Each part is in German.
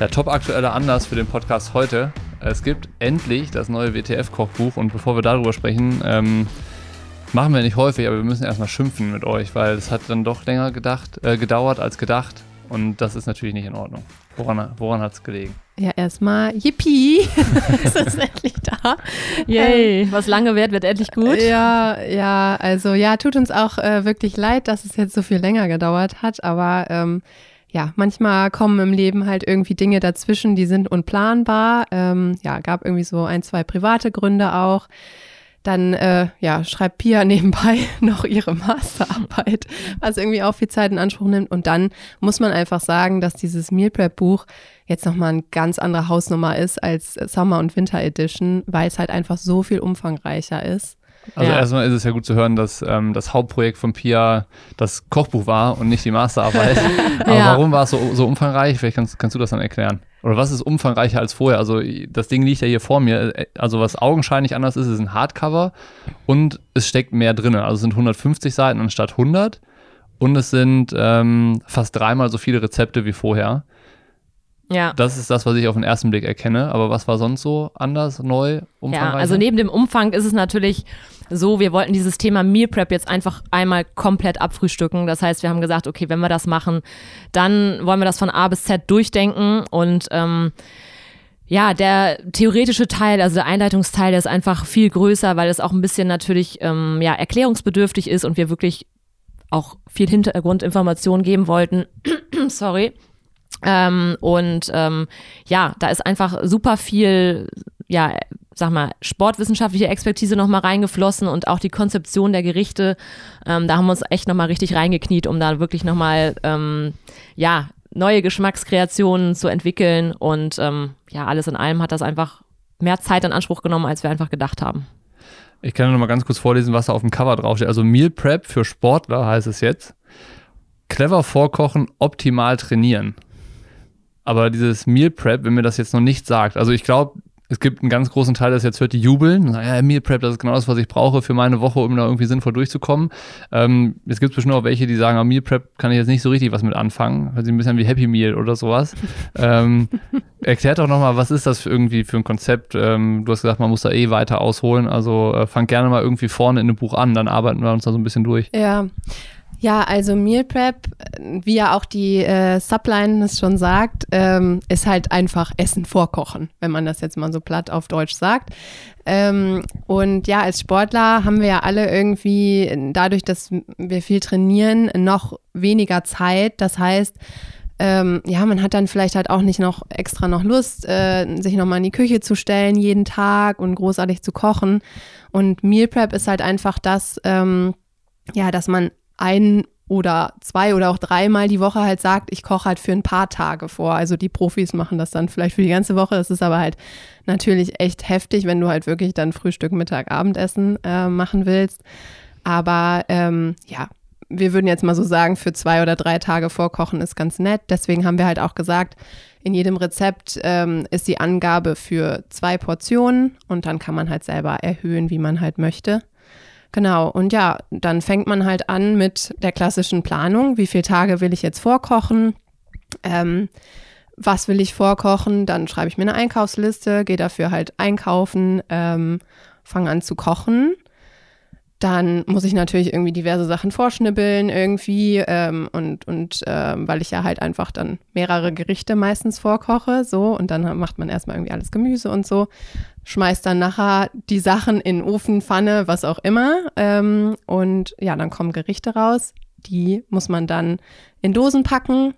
Der top aktuelle Anlass für den Podcast heute. Es gibt endlich das neue WTF-Kochbuch und bevor wir darüber sprechen, ähm, machen wir nicht häufig, aber wir müssen erstmal schimpfen mit euch, weil es hat dann doch länger gedacht, äh, gedauert als gedacht und das ist natürlich nicht in Ordnung. Woran, woran hat es gelegen? Ja, erstmal Yippie, es ist endlich da. Yay, ähm, was lange wird, wird endlich gut. Ja, ja, also ja, tut uns auch äh, wirklich leid, dass es jetzt so viel länger gedauert hat, aber ähm, ja, manchmal kommen im Leben halt irgendwie Dinge dazwischen, die sind unplanbar. Ähm, ja, gab irgendwie so ein, zwei private Gründe auch. Dann äh, ja, schreibt Pia nebenbei noch ihre Masterarbeit, was irgendwie auch viel Zeit in Anspruch nimmt. Und dann muss man einfach sagen, dass dieses Meal Prep Buch jetzt nochmal eine ganz andere Hausnummer ist als Summer und Winter Edition, weil es halt einfach so viel umfangreicher ist. Also ja. erstmal ist es ja gut zu hören, dass ähm, das Hauptprojekt von Pia das Kochbuch war und nicht die Masterarbeit. Aber ja. warum war es so, so umfangreich? Vielleicht kannst, kannst du das dann erklären. Oder was ist umfangreicher als vorher? Also das Ding liegt ja hier vor mir. Also was augenscheinlich anders ist, ist ein Hardcover und es steckt mehr drin. Also es sind 150 Seiten anstatt 100 und es sind ähm, fast dreimal so viele Rezepte wie vorher. Ja. Das ist das, was ich auf den ersten Blick erkenne. Aber was war sonst so anders, neu, umfangreich? Ja, also neben dem Umfang ist es natürlich so, wir wollten dieses Thema Meal Prep jetzt einfach einmal komplett abfrühstücken. Das heißt, wir haben gesagt, okay, wenn wir das machen, dann wollen wir das von A bis Z durchdenken und ähm, ja, der theoretische Teil, also der Einleitungsteil, der ist einfach viel größer, weil es auch ein bisschen natürlich ähm, ja, erklärungsbedürftig ist und wir wirklich auch viel Hintergrundinformationen geben wollten. Sorry. Ähm, und ähm, ja, da ist einfach super viel, ja, sag mal, sportwissenschaftliche Expertise nochmal reingeflossen und auch die Konzeption der Gerichte. Ähm, da haben wir uns echt nochmal richtig reingekniet, um da wirklich nochmal, ähm, ja, neue Geschmackskreationen zu entwickeln. Und ähm, ja, alles in allem hat das einfach mehr Zeit in Anspruch genommen, als wir einfach gedacht haben. Ich kann noch mal ganz kurz vorlesen, was da auf dem Cover draufsteht. Also Meal Prep für Sportler heißt es jetzt. Clever vorkochen, optimal trainieren. Aber dieses Meal Prep, wenn mir das jetzt noch nicht sagt, also ich glaube, es gibt einen ganz großen Teil, das jetzt hört, die jubeln. Ja, Meal Prep, das ist genau das, was ich brauche für meine Woche, um da irgendwie sinnvoll durchzukommen. Ähm, es gibt bestimmt auch welche, die sagen, ah, Meal Prep kann ich jetzt nicht so richtig was mit anfangen, weil sie ein bisschen wie Happy Meal oder sowas. ähm, erklärt doch nochmal, was ist das für irgendwie für ein Konzept? Ähm, du hast gesagt, man muss da eh weiter ausholen. Also äh, fang gerne mal irgendwie vorne in dem Buch an, dann arbeiten wir uns da so ein bisschen durch. Ja, ja, also Meal Prep, wie ja auch die äh, Subline es schon sagt, ähm, ist halt einfach Essen vorkochen, wenn man das jetzt mal so platt auf Deutsch sagt. Ähm, und ja, als Sportler haben wir ja alle irgendwie, dadurch, dass wir viel trainieren, noch weniger Zeit. Das heißt, ähm, ja, man hat dann vielleicht halt auch nicht noch extra noch Lust, äh, sich nochmal in die Küche zu stellen jeden Tag und großartig zu kochen. Und Meal Prep ist halt einfach das, ähm, ja, dass man ein oder zwei oder auch dreimal die Woche halt sagt, ich koche halt für ein paar Tage vor. Also die Profis machen das dann vielleicht für die ganze Woche. Das ist aber halt natürlich echt heftig, wenn du halt wirklich dann Frühstück, Mittag, Abendessen äh, machen willst. Aber ähm, ja, wir würden jetzt mal so sagen, für zwei oder drei Tage vorkochen ist ganz nett. Deswegen haben wir halt auch gesagt, in jedem Rezept ähm, ist die Angabe für zwei Portionen und dann kann man halt selber erhöhen, wie man halt möchte. Genau, und ja, dann fängt man halt an mit der klassischen Planung. Wie viele Tage will ich jetzt vorkochen? Ähm, was will ich vorkochen? Dann schreibe ich mir eine Einkaufsliste, gehe dafür halt einkaufen, ähm, fange an zu kochen. Dann muss ich natürlich irgendwie diverse Sachen vorschnibbeln irgendwie ähm, und, und ähm, weil ich ja halt einfach dann mehrere Gerichte meistens vorkoche, so und dann macht man erstmal irgendwie alles Gemüse und so schmeißt dann nachher die Sachen in Ofen, Pfanne, was auch immer. Ähm, und ja, dann kommen Gerichte raus. Die muss man dann in Dosen packen.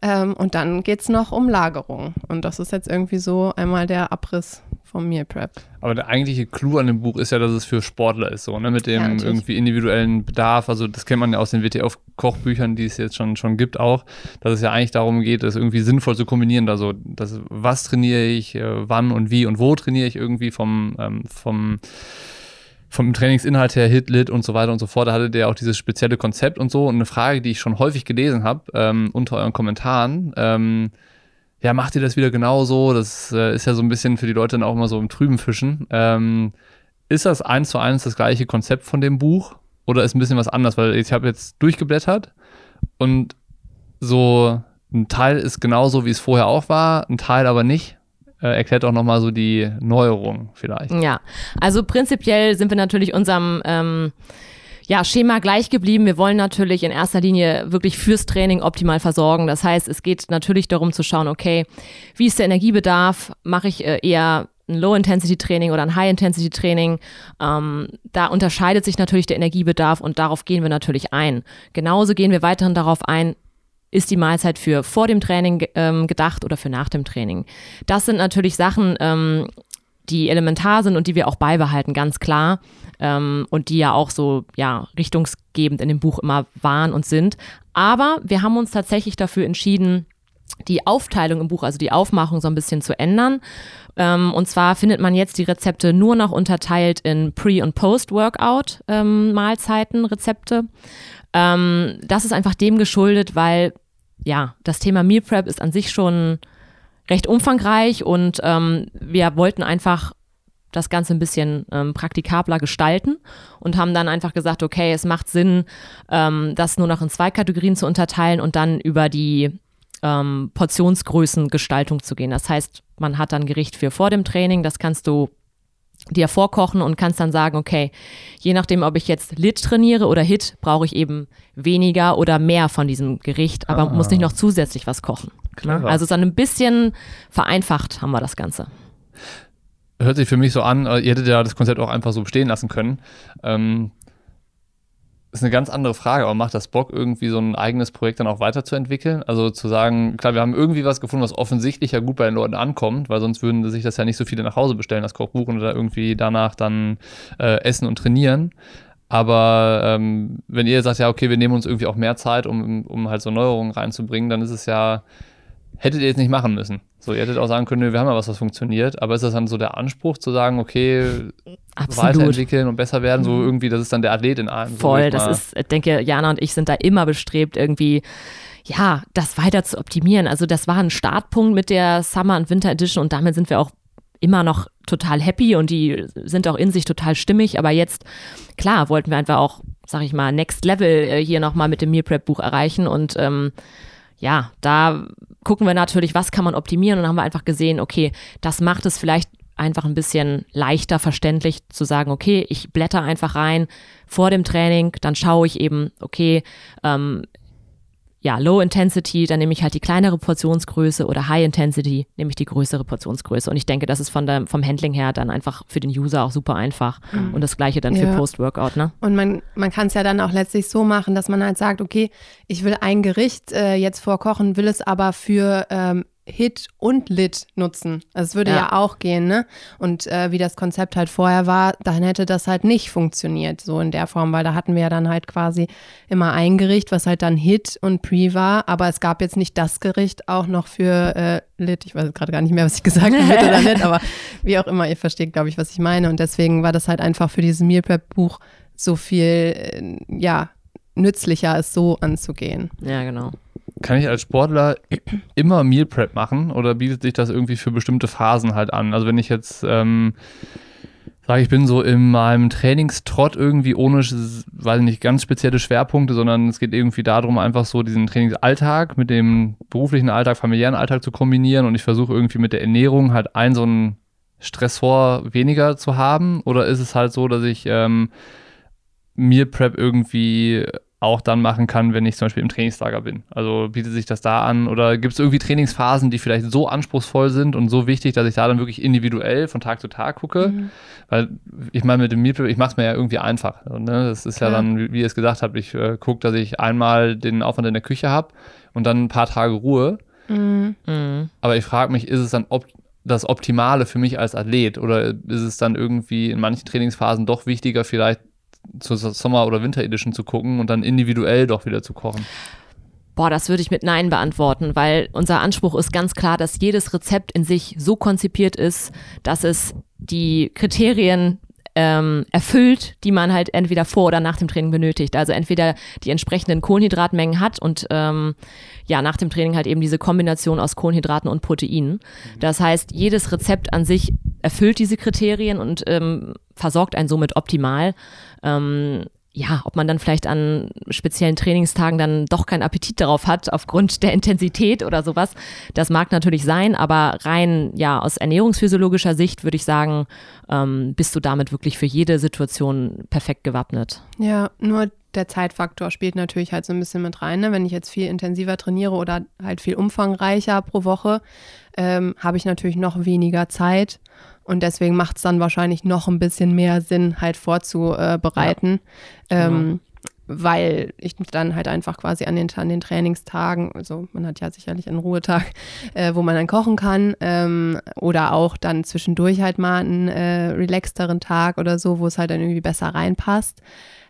Ähm, und dann geht es noch um Lagerung. Und das ist jetzt irgendwie so einmal der Abriss vom Meal Prep. Aber der eigentliche Clou an dem Buch ist ja, dass es für Sportler ist, so, ne? Mit dem ja, irgendwie individuellen Bedarf. Also, das kennt man ja aus den WTF-Kochbüchern, die es jetzt schon, schon gibt, auch, dass es ja eigentlich darum geht, das irgendwie sinnvoll zu kombinieren. Also, das, was trainiere ich, äh, wann und wie und wo trainiere ich irgendwie vom, ähm, vom vom Trainingsinhalt her, Hit, Lit und so weiter und so fort. Da hatte der auch dieses spezielle Konzept und so. Und eine Frage, die ich schon häufig gelesen habe ähm, unter euren Kommentaren, ähm, ja, macht ihr das wieder genauso? Das äh, ist ja so ein bisschen für die Leute dann auch immer so im Trüben fischen. Ähm, ist das eins zu eins das gleiche Konzept von dem Buch oder ist ein bisschen was anders? Weil ich habe jetzt durchgeblättert und so ein Teil ist genauso, wie es vorher auch war, ein Teil aber nicht. Äh, erklärt auch nochmal so die Neuerung vielleicht. Ja, also prinzipiell sind wir natürlich unserem ähm, ja, Schema gleich geblieben. Wir wollen natürlich in erster Linie wirklich fürs Training optimal versorgen. Das heißt, es geht natürlich darum zu schauen, okay, wie ist der Energiebedarf? Mache ich äh, eher ein Low-Intensity-Training oder ein High-Intensity-Training. Ähm, da unterscheidet sich natürlich der Energiebedarf und darauf gehen wir natürlich ein. Genauso gehen wir weiterhin darauf ein, ist die Mahlzeit für vor dem Training ähm, gedacht oder für nach dem Training? Das sind natürlich Sachen, ähm, die elementar sind und die wir auch beibehalten, ganz klar. Ähm, und die ja auch so, ja, richtungsgebend in dem Buch immer waren und sind. Aber wir haben uns tatsächlich dafür entschieden, die Aufteilung im Buch, also die Aufmachung so ein bisschen zu ändern. Ähm, und zwar findet man jetzt die Rezepte nur noch unterteilt in Pre- und Post-Workout-Mahlzeiten, ähm, Rezepte. Ähm, das ist einfach dem geschuldet, weil ja, das Thema Meal Prep ist an sich schon recht umfangreich und ähm, wir wollten einfach das Ganze ein bisschen ähm, praktikabler gestalten und haben dann einfach gesagt, okay, es macht Sinn, ähm, das nur noch in zwei Kategorien zu unterteilen und dann über die ähm, Portionsgrößengestaltung zu gehen. Das heißt, man hat dann Gericht für vor dem Training, das kannst du dir vorkochen und kannst dann sagen, okay, je nachdem, ob ich jetzt Lit trainiere oder Hit, brauche ich eben weniger oder mehr von diesem Gericht, aber ah. muss nicht noch zusätzlich was kochen. Klar. Also so ein bisschen vereinfacht haben wir das Ganze. Hört sich für mich so an, äh, ihr hättet ja das Konzept auch einfach so stehen lassen können. Ähm, ist eine ganz andere Frage, aber macht das Bock, irgendwie so ein eigenes Projekt dann auch weiterzuentwickeln? Also zu sagen, klar, wir haben irgendwie was gefunden, was offensichtlich ja gut bei den Leuten ankommt, weil sonst würden sich das ja nicht so viele nach Hause bestellen, das Kochbuch, und da irgendwie danach dann äh, essen und trainieren. Aber ähm, wenn ihr sagt, ja, okay, wir nehmen uns irgendwie auch mehr Zeit, um, um halt so Neuerungen reinzubringen, dann ist es ja, hättet ihr jetzt nicht machen müssen. So, ihr hättet auch sagen können, wir haben ja was, was funktioniert, aber ist das dann so der Anspruch zu sagen, okay, Absolut. weiterentwickeln und besser werden, so irgendwie, das ist dann der Athlet in allem. Voll, so das ist, ich denke, Jana und ich sind da immer bestrebt, irgendwie ja, das weiter zu optimieren. Also das war ein Startpunkt mit der Summer und Winter Edition und damit sind wir auch immer noch total happy und die sind auch in sich total stimmig. Aber jetzt, klar, wollten wir einfach auch, sag ich mal, Next Level äh, hier nochmal mit dem Meal Prep Buch erreichen und ähm, ja, da gucken wir natürlich, was kann man optimieren und dann haben wir einfach gesehen, okay, das macht es vielleicht einfach ein bisschen leichter verständlich zu sagen, okay, ich blätter einfach rein vor dem Training, dann schaue ich eben, okay, ähm, ja, Low Intensity, dann nehme ich halt die kleinere Portionsgröße oder High Intensity, nehme ich die größere Portionsgröße. Und ich denke, das ist von der, vom Handling her dann einfach für den User auch super einfach. Mhm. Und das gleiche dann ja. für Post-Workout, ne? Und man, man kann es ja dann auch letztlich so machen, dass man halt sagt, okay, ich will ein Gericht äh, jetzt vorkochen, will es aber für ähm, Hit und Lit nutzen. Also es würde ja. ja, auch gehen, ne? Und äh, wie das Konzept halt vorher war, dann hätte das halt nicht funktioniert, so in der Form, weil da hatten wir ja dann halt quasi immer ein Gericht, was halt dann Hit und Pre war, aber es gab jetzt nicht das Gericht auch noch für äh, Lit. Ich weiß gerade gar nicht mehr, was ich gesagt habe, Lit oder Lit, aber wie auch immer, ihr versteht, glaube ich, was ich meine. Und deswegen war das halt einfach für dieses Meal Prep Buch so viel, äh, ja, nützlicher, es so anzugehen. Ja, genau. Kann ich als Sportler immer Meal Prep machen oder bietet sich das irgendwie für bestimmte Phasen halt an? Also wenn ich jetzt ähm, sage, ich bin so in meinem Trainingstrott irgendwie ohne, weiß nicht, ganz spezielle Schwerpunkte, sondern es geht irgendwie darum, einfach so diesen Trainingsalltag mit dem beruflichen Alltag, familiären Alltag zu kombinieren und ich versuche irgendwie mit der Ernährung halt ein so ein Stressor weniger zu haben? Oder ist es halt so, dass ich ähm, Meal Prep irgendwie auch dann machen kann, wenn ich zum Beispiel im Trainingslager bin. Also bietet sich das da an oder gibt es irgendwie Trainingsphasen, die vielleicht so anspruchsvoll sind und so wichtig, dass ich da dann wirklich individuell von Tag zu Tag gucke? Mhm. Weil ich meine, mit dem Meal ich mache es mir ja irgendwie einfach. Ne? Das ist Klar. ja dann, wie, ihr es gesagt habt, ich äh, gucke, dass ich einmal den Aufwand in der Küche habe und dann ein paar Tage Ruhe. Mhm. mhm. Aber ich frage mich, ist es dann op das Optimale für mich als Athlet oder ist es dann irgendwie in manchen Trainingsphasen doch wichtiger, vielleicht zur Sommer- oder Winter-Edition zu gucken und dann individuell doch wieder zu kochen? Boah, das würde ich mit Nein beantworten, weil unser Anspruch ist ganz klar, dass jedes Rezept in sich so konzipiert ist, dass es die Kriterien ähm, erfüllt, die man halt entweder vor oder nach dem Training benötigt. Also entweder die entsprechenden Kohlenhydratmengen hat und ähm, ja, nach dem Training halt eben diese Kombination aus Kohlenhydraten und Proteinen. Mhm. Das heißt, jedes Rezept an sich erfüllt diese Kriterien und ähm, versorgt einen somit optimal. Ähm, ja, ob man dann vielleicht an speziellen Trainingstagen dann doch keinen Appetit darauf hat, aufgrund der Intensität oder sowas. Das mag natürlich sein, aber rein ja aus ernährungsphysiologischer Sicht würde ich sagen, ähm, bist du damit wirklich für jede Situation perfekt gewappnet. Ja, nur der Zeitfaktor spielt natürlich halt so ein bisschen mit rein. Ne? Wenn ich jetzt viel intensiver trainiere oder halt viel umfangreicher pro Woche, ähm, habe ich natürlich noch weniger Zeit. Und deswegen macht es dann wahrscheinlich noch ein bisschen mehr Sinn, halt vorzubereiten. Ja, genau. ähm, weil ich dann halt einfach quasi an den, an den Trainingstagen, also man hat ja sicherlich einen Ruhetag, äh, wo man dann kochen kann ähm, oder auch dann zwischendurch halt mal einen äh, relaxteren Tag oder so, wo es halt dann irgendwie besser reinpasst.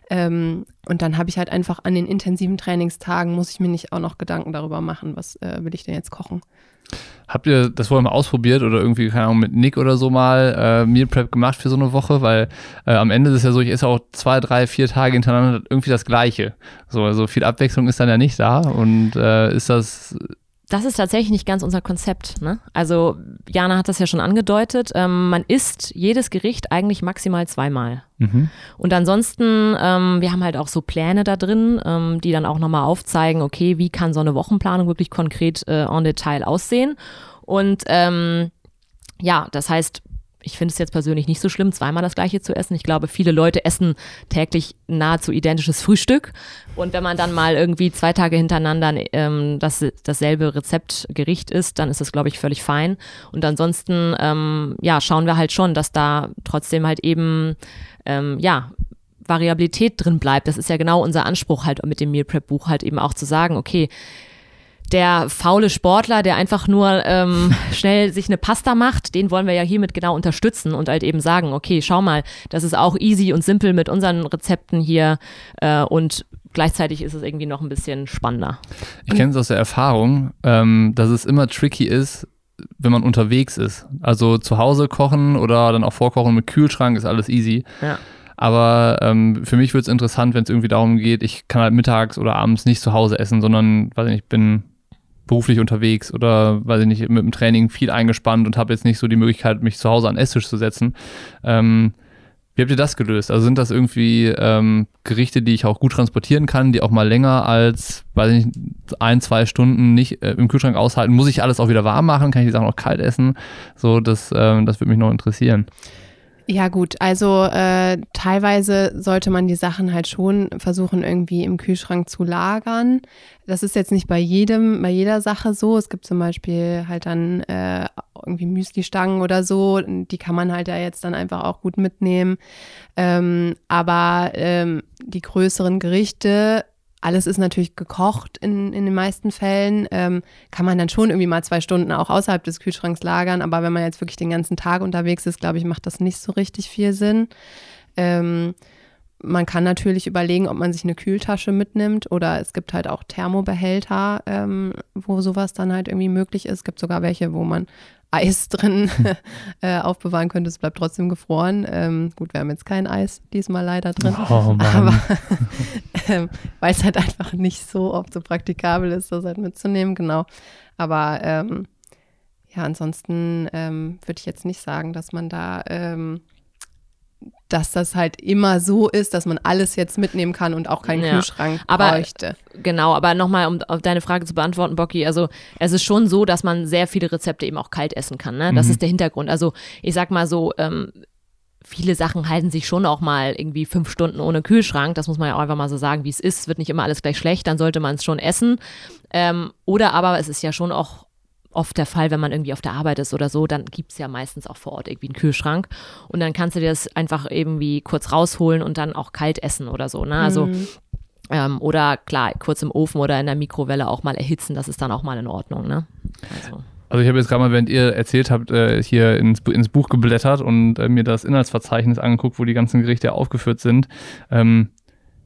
Ähm, und dann habe ich halt einfach an den intensiven Trainingstagen, muss ich mir nicht auch noch Gedanken darüber machen, was äh, will ich denn jetzt kochen. Habt ihr das vorher mal ausprobiert oder irgendwie, keine Ahnung, mit Nick oder so mal äh, Meal Prep gemacht für so eine Woche? Weil äh, am Ende ist es ja so, ich esse auch zwei, drei, vier Tage hintereinander irgendwie das Gleiche. So, also viel Abwechslung ist dann ja nicht da. Und äh, ist das das ist tatsächlich nicht ganz unser Konzept. Ne? Also Jana hat das ja schon angedeutet. Ähm, man isst jedes Gericht eigentlich maximal zweimal. Mhm. Und ansonsten, ähm, wir haben halt auch so Pläne da drin, ähm, die dann auch nochmal aufzeigen, okay, wie kann so eine Wochenplanung wirklich konkret äh, en Detail aussehen. Und ähm, ja, das heißt, ich finde es jetzt persönlich nicht so schlimm, zweimal das gleiche zu essen. Ich glaube, viele Leute essen täglich nahezu identisches Frühstück. Und wenn man dann mal irgendwie zwei Tage hintereinander ähm, das, dasselbe Rezeptgericht isst, dann ist das, glaube ich, völlig fein. Und ansonsten, ähm, ja, schauen wir halt schon, dass da trotzdem halt eben, ähm, ja, Variabilität drin bleibt. Das ist ja genau unser Anspruch halt mit dem Meal Prep Buch halt eben auch zu sagen, okay, der faule Sportler, der einfach nur ähm, schnell sich eine Pasta macht, den wollen wir ja hiermit genau unterstützen und halt eben sagen, okay, schau mal, das ist auch easy und simpel mit unseren Rezepten hier äh, und gleichzeitig ist es irgendwie noch ein bisschen spannender. Ich kenne es aus der Erfahrung, ähm, dass es immer tricky ist, wenn man unterwegs ist. Also zu Hause kochen oder dann auch vorkochen mit Kühlschrank ist alles easy. Ja. Aber ähm, für mich wird es interessant, wenn es irgendwie darum geht, ich kann halt mittags oder abends nicht zu Hause essen, sondern, weiß ich nicht, bin beruflich unterwegs oder, weiß ich nicht, mit dem Training viel eingespannt und habe jetzt nicht so die Möglichkeit, mich zu Hause an den Esstisch zu setzen. Ähm, wie habt ihr das gelöst? Also sind das irgendwie ähm, Gerichte, die ich auch gut transportieren kann, die auch mal länger als, weiß ich nicht, ein, zwei Stunden nicht äh, im Kühlschrank aushalten? Muss ich alles auch wieder warm machen? Kann ich die Sachen auch kalt essen? So, das, ähm, das würde mich noch interessieren. Ja gut, also äh, teilweise sollte man die Sachen halt schon versuchen irgendwie im Kühlschrank zu lagern. Das ist jetzt nicht bei jedem, bei jeder Sache so. Es gibt zum Beispiel halt dann äh, irgendwie Müsli-Stangen oder so, die kann man halt ja jetzt dann einfach auch gut mitnehmen. Ähm, aber ähm, die größeren Gerichte alles ist natürlich gekocht in, in den meisten Fällen. Ähm, kann man dann schon irgendwie mal zwei Stunden auch außerhalb des Kühlschranks lagern. Aber wenn man jetzt wirklich den ganzen Tag unterwegs ist, glaube ich, macht das nicht so richtig viel Sinn. Ähm, man kann natürlich überlegen, ob man sich eine Kühltasche mitnimmt oder es gibt halt auch Thermobehälter, ähm, wo sowas dann halt irgendwie möglich ist. Es gibt sogar welche, wo man Eis drin äh, aufbewahren könnte. Es bleibt trotzdem gefroren. Ähm, gut, wir haben jetzt kein Eis diesmal leider drin. Oh, aber ähm, weil es halt einfach nicht so oft so praktikabel ist, das halt mitzunehmen, genau. Aber ähm, ja, ansonsten ähm, würde ich jetzt nicht sagen, dass man da ähm, dass das halt immer so ist, dass man alles jetzt mitnehmen kann und auch keinen ja. Kühlschrank aber, bräuchte. Genau, aber nochmal, um auf deine Frage zu beantworten, Bocky, also es ist schon so, dass man sehr viele Rezepte eben auch kalt essen kann. Ne? Das mhm. ist der Hintergrund. Also ich sag mal so, ähm, viele Sachen halten sich schon auch mal irgendwie fünf Stunden ohne Kühlschrank. Das muss man ja auch einfach mal so sagen, wie es ist. Es wird nicht immer alles gleich schlecht, dann sollte man es schon essen. Ähm, oder aber es ist ja schon auch oft der Fall, wenn man irgendwie auf der Arbeit ist oder so, dann gibt es ja meistens auch vor Ort irgendwie einen Kühlschrank. Und dann kannst du dir das einfach irgendwie kurz rausholen und dann auch kalt essen oder so. Ne? Also mhm. ähm, oder klar, kurz im Ofen oder in der Mikrowelle auch mal erhitzen, das ist dann auch mal in Ordnung. Ne? Also. Also ich habe jetzt gerade mal, während ihr erzählt habt, äh, hier ins, ins Buch geblättert und äh, mir das Inhaltsverzeichnis angeguckt, wo die ganzen Gerichte aufgeführt sind. Ähm,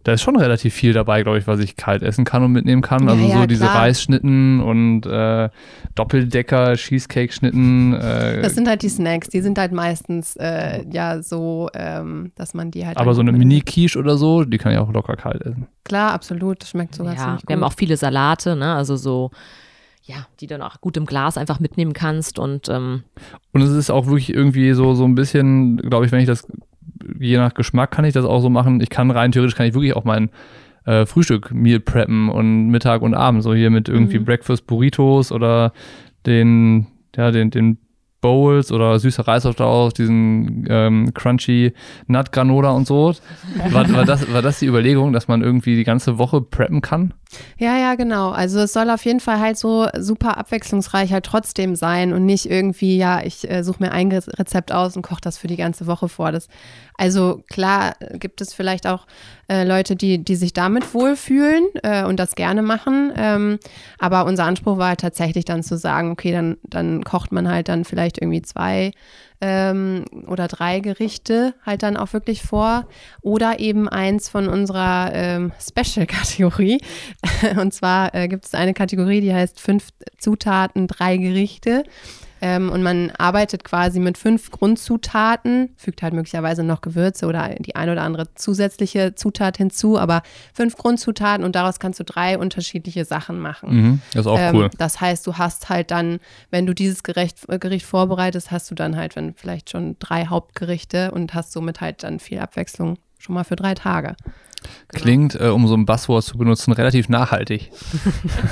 da ist schon relativ viel dabei, glaube ich, was ich kalt essen kann und mitnehmen kann. Also ja, so diese klar. Reisschnitten und äh, Doppeldecker, Cheesecake-Schnitten. Äh, das sind halt die Snacks, die sind halt meistens äh, ja so, ähm, dass man die halt. Aber so eine Mini-Quiche oder so, die kann ich auch locker kalt essen. Klar, absolut, das schmeckt sogar ja, ziemlich gut. Wir haben auch viele Salate, ne? Also so ja, die dann auch gut im Glas einfach mitnehmen kannst und ähm und es ist auch wirklich irgendwie so so ein bisschen, glaube ich, wenn ich das je nach Geschmack kann ich das auch so machen. Ich kann rein theoretisch kann ich wirklich auch mein äh, Frühstück Meal preppen und Mittag und Abend so hier mit irgendwie mhm. Breakfast Burritos oder den ja den den Bowls oder süßer Reisaufstrauch, diesen ähm, crunchy Nut Granola und so. War, war, das, war das die Überlegung, dass man irgendwie die ganze Woche preppen kann? Ja, ja, genau. Also es soll auf jeden Fall halt so super abwechslungsreich halt trotzdem sein und nicht irgendwie, ja, ich äh, suche mir ein Rezept aus und koche das für die ganze Woche vor. Das, also klar gibt es vielleicht auch äh, Leute, die, die sich damit wohlfühlen äh, und das gerne machen. Ähm, aber unser Anspruch war halt tatsächlich dann zu sagen, okay, dann, dann kocht man halt dann vielleicht irgendwie zwei ähm, oder drei Gerichte halt dann auch wirklich vor oder eben eins von unserer ähm, Special-Kategorie. Und zwar äh, gibt es eine Kategorie, die heißt fünf Zutaten, drei Gerichte. Ähm, und man arbeitet quasi mit fünf Grundzutaten, fügt halt möglicherweise noch Gewürze oder die ein oder andere zusätzliche Zutat hinzu, aber fünf Grundzutaten und daraus kannst du drei unterschiedliche Sachen machen. Mhm, das ist auch ähm, cool. Das heißt, du hast halt dann, wenn du dieses Gericht, äh, Gericht vorbereitest, hast du dann halt wenn vielleicht schon drei Hauptgerichte und hast somit halt dann viel Abwechslung schon mal für drei Tage. Genau. Klingt, äh, um so ein Buzzword zu benutzen, relativ nachhaltig.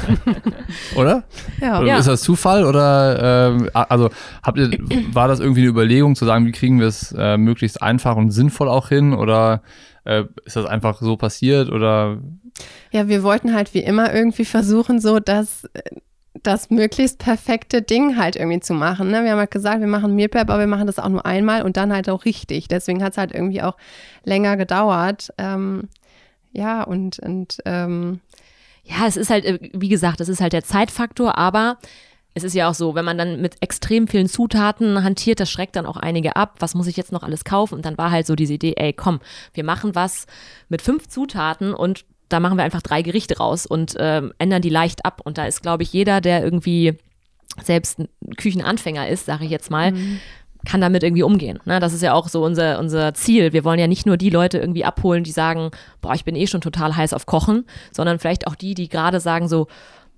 oder? Ja. oder ist das Zufall oder äh, also habt ihr, war das irgendwie eine Überlegung zu sagen, wie kriegen wir es äh, möglichst einfach und sinnvoll auch hin oder äh, ist das einfach so passiert oder? Ja, wir wollten halt wie immer irgendwie versuchen, so dass das möglichst perfekte Ding halt irgendwie zu machen. Ne? Wir haben halt gesagt, wir machen Meal Prep, aber wir machen das auch nur einmal und dann halt auch richtig. Deswegen hat es halt irgendwie auch länger gedauert. Ähm, ja, und, und ähm, ja, es ist halt, äh, wie gesagt, es ist halt der Zeitfaktor, aber es ist ja auch so, wenn man dann mit extrem vielen Zutaten hantiert, das schreckt dann auch einige ab. Was muss ich jetzt noch alles kaufen? Und dann war halt so diese Idee, ey, komm, wir machen was mit fünf Zutaten und da machen wir einfach drei Gerichte raus und ähm, ändern die leicht ab. Und da ist, glaube ich, jeder, der irgendwie selbst ein Küchenanfänger ist, sage ich jetzt mal, mhm kann damit irgendwie umgehen. Ne? Das ist ja auch so unser, unser Ziel. Wir wollen ja nicht nur die Leute irgendwie abholen, die sagen, boah, ich bin eh schon total heiß auf Kochen, sondern vielleicht auch die, die gerade sagen so,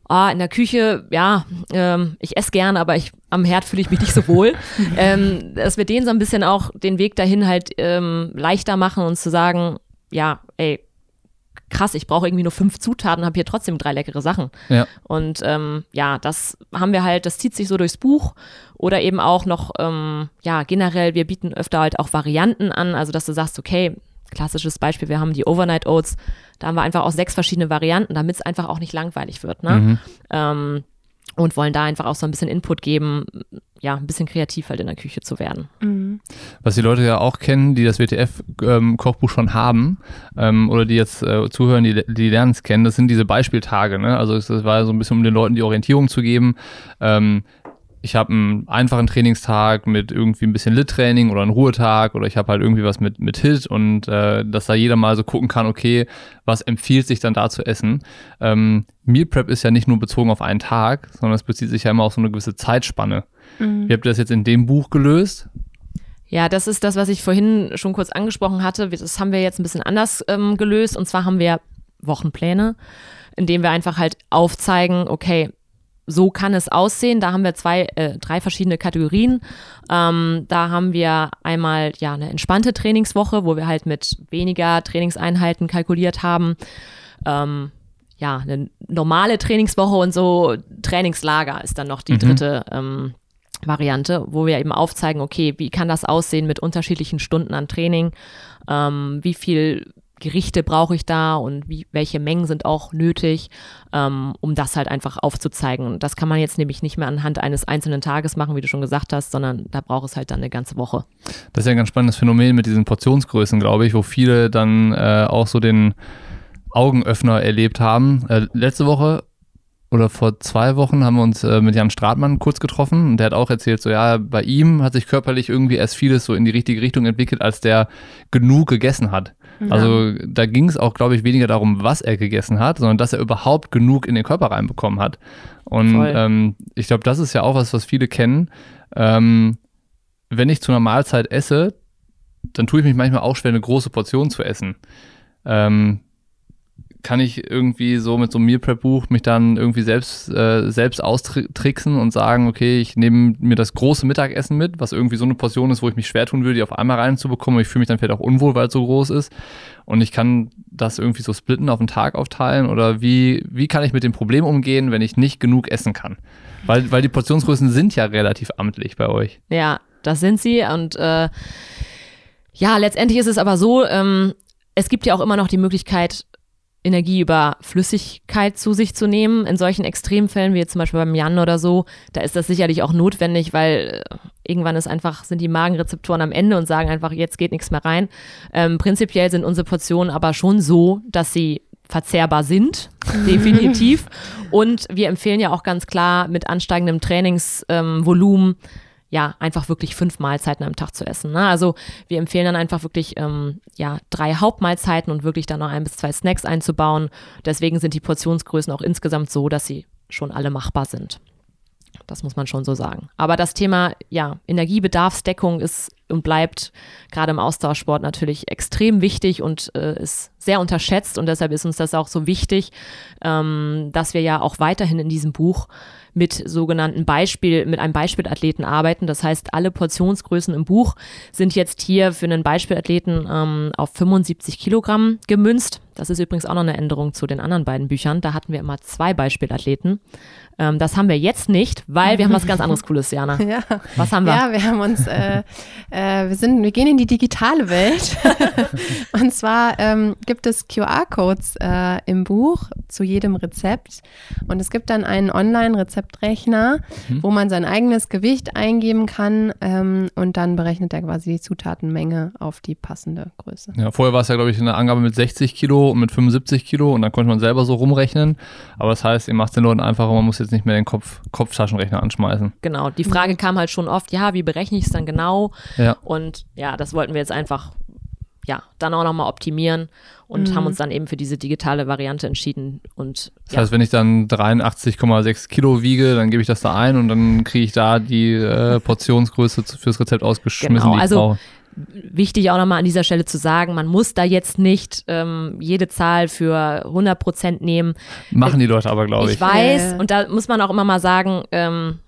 ah, in der Küche, ja, ähm, ich esse gern, aber ich, am Herd fühle ich mich nicht so wohl. ähm, dass wir denen so ein bisschen auch den Weg dahin halt ähm, leichter machen und zu sagen, ja, ey, krass, ich brauche irgendwie nur fünf Zutaten, habe hier trotzdem drei leckere Sachen. Ja. Und ähm, ja, das haben wir halt, das zieht sich so durchs Buch oder eben auch noch, ähm, ja, generell, wir bieten öfter halt auch Varianten an, also dass du sagst, okay, klassisches Beispiel, wir haben die Overnight Oats, da haben wir einfach auch sechs verschiedene Varianten, damit es einfach auch nicht langweilig wird. Ne? Mhm. Ähm, und wollen da einfach auch so ein bisschen Input geben, ja, ein bisschen kreativ halt in der Küche zu werden. Mhm. Was die Leute ja auch kennen, die das WTF-Kochbuch ähm, schon haben ähm, oder die jetzt äh, zuhören, die, die lernen es kennen, das sind diese Beispieltage. Ne? Also das war so ein bisschen, um den Leuten die Orientierung zu geben. Ähm, ich habe einen einfachen Trainingstag mit irgendwie ein bisschen Lit-Training oder einen Ruhetag oder ich habe halt irgendwie was mit, mit Hit und äh, dass da jeder mal so gucken kann, okay, was empfiehlt sich dann da zu essen. Ähm, Meal Prep ist ja nicht nur bezogen auf einen Tag, sondern es bezieht sich ja immer auf so eine gewisse Zeitspanne. Mhm. Wie habt ihr das jetzt in dem Buch gelöst? Ja, das ist das, was ich vorhin schon kurz angesprochen hatte. Das haben wir jetzt ein bisschen anders ähm, gelöst. Und zwar haben wir Wochenpläne, in denen wir einfach halt aufzeigen, okay, so kann es aussehen. Da haben wir zwei, äh, drei verschiedene Kategorien. Ähm, da haben wir einmal ja eine entspannte Trainingswoche, wo wir halt mit weniger Trainingseinheiten kalkuliert haben. Ähm, ja, eine normale Trainingswoche und so Trainingslager ist dann noch die mhm. dritte ähm, Variante, wo wir eben aufzeigen, okay, wie kann das aussehen mit unterschiedlichen Stunden an Training, ähm, wie viel Gerichte brauche ich da und wie, welche Mengen sind auch nötig, ähm, um das halt einfach aufzuzeigen. Und das kann man jetzt nämlich nicht mehr anhand eines einzelnen Tages machen, wie du schon gesagt hast, sondern da braucht es halt dann eine ganze Woche. Das ist ja ein ganz spannendes Phänomen mit diesen Portionsgrößen, glaube ich, wo viele dann äh, auch so den Augenöffner erlebt haben. Äh, letzte Woche oder vor zwei Wochen haben wir uns äh, mit Jan Stratmann kurz getroffen und der hat auch erzählt, so ja, bei ihm hat sich körperlich irgendwie erst vieles so in die richtige Richtung entwickelt, als der genug gegessen hat. Ja. Also da ging es auch, glaube ich, weniger darum, was er gegessen hat, sondern dass er überhaupt genug in den Körper reinbekommen hat. Und ähm, ich glaube, das ist ja auch was, was viele kennen. Ähm, wenn ich zu einer Mahlzeit esse, dann tue ich mich manchmal auch schwer, eine große Portion zu essen. Ähm, kann ich irgendwie so mit so einem Meal Prep Buch mich dann irgendwie selbst, äh, selbst austricksen und sagen, okay, ich nehme mir das große Mittagessen mit, was irgendwie so eine Portion ist, wo ich mich schwer tun würde, die auf einmal reinzubekommen. Ich fühle mich dann vielleicht auch unwohl, weil es so groß ist. Und ich kann das irgendwie so splitten, auf den Tag aufteilen. Oder wie, wie kann ich mit dem Problem umgehen, wenn ich nicht genug essen kann? Weil, weil die Portionsgrößen sind ja relativ amtlich bei euch. Ja, das sind sie. Und äh, ja, letztendlich ist es aber so, ähm, es gibt ja auch immer noch die Möglichkeit, Energie über Flüssigkeit zu sich zu nehmen. In solchen Extremfällen, wie jetzt zum Beispiel beim Jan oder so, da ist das sicherlich auch notwendig, weil äh, irgendwann ist einfach, sind die Magenrezeptoren am Ende und sagen einfach, jetzt geht nichts mehr rein. Ähm, prinzipiell sind unsere Portionen aber schon so, dass sie verzehrbar sind, definitiv. Und wir empfehlen ja auch ganz klar mit ansteigendem Trainingsvolumen ähm, ja, einfach wirklich fünf Mahlzeiten am Tag zu essen. Ne? Also wir empfehlen dann einfach wirklich ähm, ja, drei Hauptmahlzeiten und wirklich dann noch ein bis zwei Snacks einzubauen. Deswegen sind die Portionsgrößen auch insgesamt so, dass sie schon alle machbar sind. Das muss man schon so sagen. Aber das Thema ja, Energiebedarfsdeckung ist und bleibt gerade im Austauschsport natürlich extrem wichtig und äh, ist sehr unterschätzt. Und deshalb ist uns das auch so wichtig, ähm, dass wir ja auch weiterhin in diesem Buch mit sogenannten Beispiel, mit einem Beispielathleten arbeiten. Das heißt, alle Portionsgrößen im Buch sind jetzt hier für einen Beispielathleten ähm, auf 75 Kilogramm gemünzt. Das ist übrigens auch noch eine Änderung zu den anderen beiden Büchern. Da hatten wir immer zwei Beispielathleten. Ähm, das haben wir jetzt nicht, weil wir haben was ganz anderes Cooles, Jana. Ja. Was haben wir? Ja, wir haben uns, äh, äh, wir sind, wir gehen in die digitale Welt. und zwar ähm, gibt es QR-Codes äh, im Buch zu jedem Rezept. Und es gibt dann einen Online-Rezeptrechner, mhm. wo man sein eigenes Gewicht eingeben kann ähm, und dann berechnet er quasi die Zutatenmenge auf die passende Größe. Ja, vorher war es ja, glaube ich, eine Angabe mit 60 Kilo und mit 75 Kilo und dann konnte man selber so rumrechnen. Aber das heißt, ihr macht es den Leuten einfacher, man muss jetzt nicht mehr den Kopf, Kopftaschenrechner anschmeißen. Genau, die Frage kam halt schon oft, ja, wie berechne ich es dann genau? Ja. Und ja, das wollten wir jetzt einfach ja, dann auch nochmal optimieren und mhm. haben uns dann eben für diese digitale Variante entschieden. Und, das ja. heißt, wenn ich dann 83,6 Kilo wiege, dann gebe ich das da ein und dann kriege ich da die äh, Portionsgröße fürs Rezept ausgeschmissen, genau, die ich also, brauche. Wichtig auch nochmal an dieser Stelle zu sagen, man muss da jetzt nicht ähm, jede Zahl für 100 Prozent nehmen. Machen die Leute aber, glaube ich. Ich weiß, und da muss man auch immer mal sagen, ähm,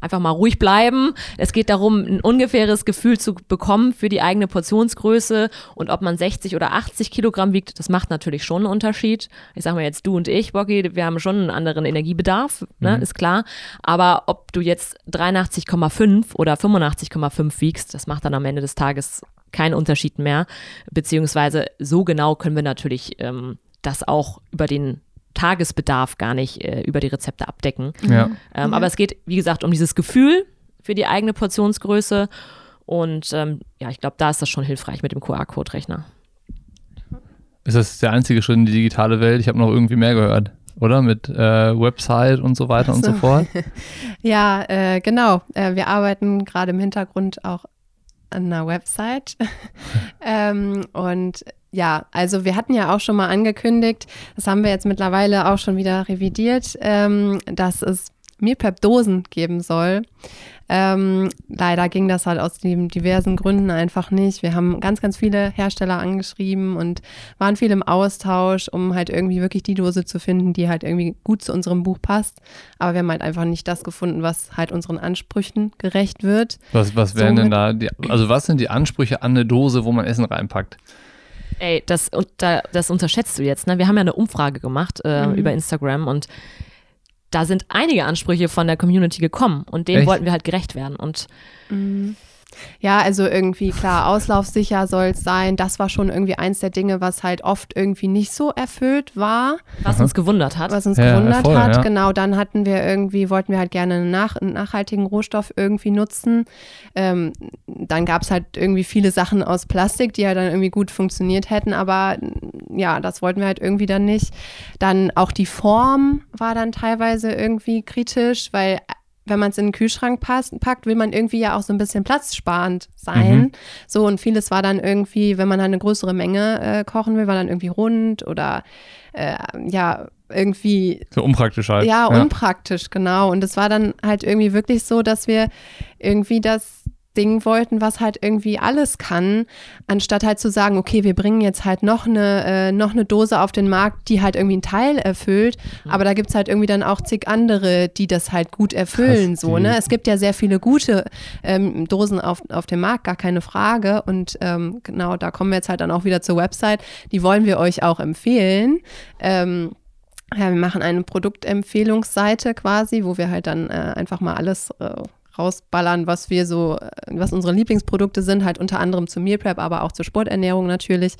einfach mal ruhig bleiben. Es geht darum, ein ungefähres Gefühl zu bekommen für die eigene Portionsgröße und ob man 60 oder 80 Kilogramm wiegt, das macht natürlich schon einen Unterschied. Ich sage mal jetzt du und ich, Bocky, wir haben schon einen anderen Energiebedarf, ne, mhm. ist klar. Aber ob du jetzt 83,5 oder 85,5 wiegst, das macht dann am Ende des Tages keinen Unterschied mehr. Beziehungsweise so genau können wir natürlich ähm, das auch über den Tagesbedarf gar nicht äh, über die Rezepte abdecken. Ja. Ähm, Aber es geht, wie gesagt, um dieses Gefühl für die eigene Portionsgröße. Und ähm, ja, ich glaube, da ist das schon hilfreich mit dem QR-Code-Rechner. Ist das der einzige Schritt in die digitale Welt? Ich habe noch irgendwie mehr gehört, oder? Mit äh, Website und so weiter so. und so fort. ja, äh, genau. Äh, wir arbeiten gerade im Hintergrund auch an einer Website. ähm, und ja, also wir hatten ja auch schon mal angekündigt, das haben wir jetzt mittlerweile auch schon wieder revidiert, ähm, dass es Meal Prep Dosen geben soll. Ähm, leider ging das halt aus den diversen Gründen einfach nicht. Wir haben ganz, ganz viele Hersteller angeschrieben und waren viel im Austausch, um halt irgendwie wirklich die Dose zu finden, die halt irgendwie gut zu unserem Buch passt. Aber wir haben halt einfach nicht das gefunden, was halt unseren Ansprüchen gerecht wird. Was, was wären denn da, die, also was sind die Ansprüche an eine Dose, wo man Essen reinpackt? Ey, das, das unterschätzt du jetzt. Ne? Wir haben ja eine Umfrage gemacht äh, mhm. über Instagram und da sind einige Ansprüche von der Community gekommen und denen Echt? wollten wir halt gerecht werden. Und mhm. Ja, also irgendwie klar, auslaufsicher soll es sein. Das war schon irgendwie eins der Dinge, was halt oft irgendwie nicht so erfüllt war. Was Aha. uns gewundert hat. Was uns ja, gewundert voll, hat, ja. genau. Dann hatten wir irgendwie, wollten wir halt gerne einen, nach, einen nachhaltigen Rohstoff irgendwie nutzen. Ähm, dann gab es halt irgendwie viele Sachen aus Plastik, die ja dann irgendwie gut funktioniert hätten, aber ja, das wollten wir halt irgendwie dann nicht. Dann auch die Form war dann teilweise irgendwie kritisch, weil wenn man es in den Kühlschrank passt, packt, will man irgendwie ja auch so ein bisschen platzsparend sein. Mhm. So und vieles war dann irgendwie, wenn man halt eine größere Menge äh, kochen will, war dann irgendwie rund oder äh, ja, irgendwie. So unpraktisch halt. Ja, unpraktisch, genau. Und es war dann halt irgendwie wirklich so, dass wir irgendwie das Ding wollten, was halt irgendwie alles kann, anstatt halt zu sagen, okay, wir bringen jetzt halt noch eine, äh, noch eine Dose auf den Markt, die halt irgendwie einen Teil erfüllt, mhm. aber da gibt es halt irgendwie dann auch zig andere, die das halt gut erfüllen. Krass, so, ne? Es gibt ja sehr viele gute ähm, Dosen auf, auf dem Markt, gar keine Frage. Und ähm, genau, da kommen wir jetzt halt dann auch wieder zur Website. Die wollen wir euch auch empfehlen. Ähm, ja, wir machen eine Produktempfehlungsseite quasi, wo wir halt dann äh, einfach mal alles äh, rausballern, was wir so, äh, was unsere Lieblingsprodukte sind, halt unter anderem zur Meal Prep, aber auch zur Sporternährung natürlich.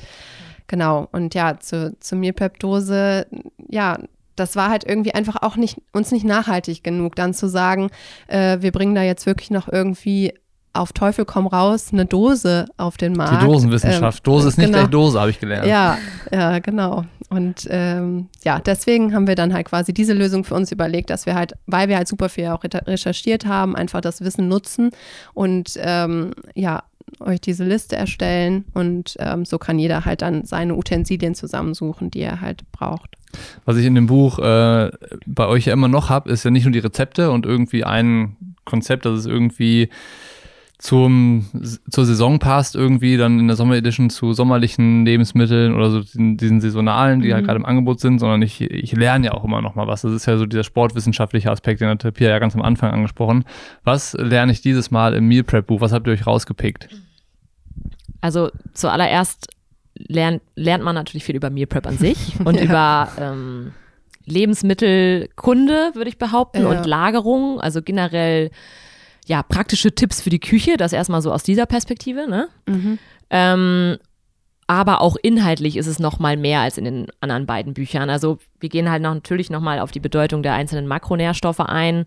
Genau. Und ja, zu, zur Meal Prep Dose, ja, das war halt irgendwie einfach auch nicht, uns nicht nachhaltig genug, dann zu sagen, äh, wir bringen da jetzt wirklich noch irgendwie auf Teufel komm raus eine Dose auf den Markt. Die Dosenwissenschaft. Ähm, Dose ist nicht genau. gleich Dose, habe ich gelernt. Ja, ja, genau. Und ähm, ja, deswegen haben wir dann halt quasi diese Lösung für uns überlegt, dass wir halt, weil wir halt super viel auch recherchiert haben, einfach das Wissen nutzen und ähm, ja, euch diese Liste erstellen und ähm, so kann jeder halt dann seine Utensilien zusammensuchen, die er halt braucht. Was ich in dem Buch äh, bei euch ja immer noch habe, ist ja nicht nur die Rezepte und irgendwie ein Konzept, das ist irgendwie zum, zur Saison passt, irgendwie dann in der Sommeredition zu sommerlichen Lebensmitteln oder so diesen, diesen saisonalen, die halt mhm. halt gerade im Angebot sind, sondern ich, ich lerne ja auch immer noch mal was. Das ist ja so dieser sportwissenschaftliche Aspekt, den hat Pia ja ganz am Anfang angesprochen. Was lerne ich dieses Mal im Meal Prep Buch? Was habt ihr euch rausgepickt? Also zuallererst lernt, lernt man natürlich viel über Meal Prep an sich und ja. über ähm, Lebensmittelkunde, würde ich behaupten, ja. und Lagerung, also generell ja, praktische Tipps für die Küche, das erstmal so aus dieser Perspektive, ne? Mhm. Ähm, aber auch inhaltlich ist es noch mal mehr als in den anderen beiden Büchern. Also wir gehen halt noch, natürlich noch mal auf die Bedeutung der einzelnen Makronährstoffe ein,